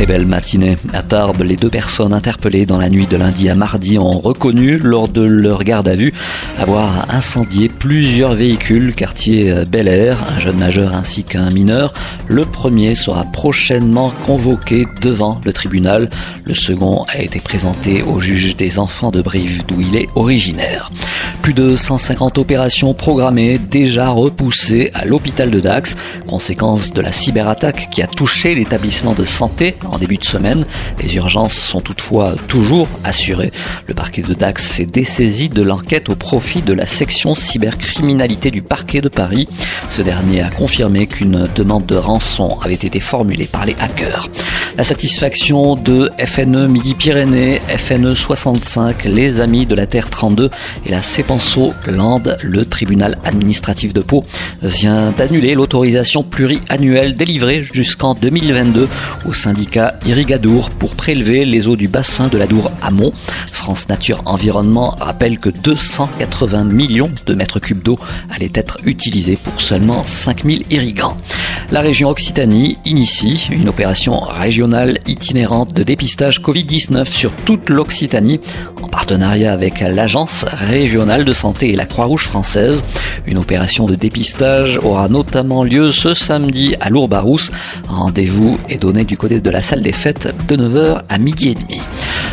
Très belle matinée. À Tarbes, les deux personnes interpellées dans la nuit de lundi à mardi ont reconnu, lors de leur garde à vue, avoir incendié plusieurs véhicules, quartier Bel Air, un jeune majeur ainsi qu'un mineur. Le premier sera prochainement convoqué devant le tribunal. Le second a été présenté au juge des enfants de Brive, d'où il est originaire. Plus de 150 opérations programmées, déjà repoussées à l'hôpital de Dax, conséquence de la cyberattaque qui a touché l'établissement de santé en début de semaine. Les urgences sont toutefois toujours assurées. Le parquet de Dax s'est dessaisi de l'enquête au profit de la section cybercriminalité du parquet de Paris. Ce dernier a confirmé qu'une demande de rançon avait été formulée par les hackers. La satisfaction de FNE Midi-Pyrénées, FNE 65, les Amis de la Terre 32 et la Cepenso Land, le tribunal administratif de Pau, vient d'annuler l'autorisation pluriannuelle délivrée jusqu'en 2022 au syndicat Irrigadour pour prélever les eaux du bassin de la Dour Amont. Nature Environnement rappelle que 280 millions de mètres cubes d'eau allaient être utilisés pour seulement 5000 irrigants. La région Occitanie initie une opération régionale itinérante de dépistage Covid-19 sur toute l'Occitanie en partenariat avec l'Agence régionale de santé et la Croix-Rouge française. Une opération de dépistage aura notamment lieu ce samedi à Lourbarousse. Rendez-vous est donné du côté de la salle des fêtes de 9h à midi et demi.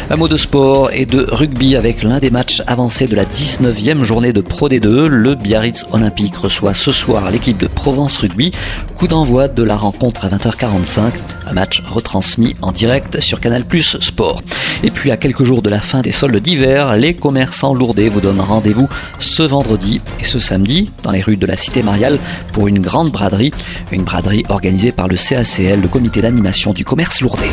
Un mot de sport et de rugby avec l'un des matchs avancés de la 19e journée de Pro D2. Le Biarritz Olympique reçoit ce soir l'équipe de Provence Rugby. Coup d'envoi de la rencontre à 20h45. Un match retransmis en direct sur Canal Plus Sport. Et puis à quelques jours de la fin des soldes d'hiver, les commerçants lourdés vous donnent rendez-vous ce vendredi et ce samedi dans les rues de la Cité Mariale pour une grande braderie. Une braderie organisée par le CACL, le comité d'animation du commerce lourdé.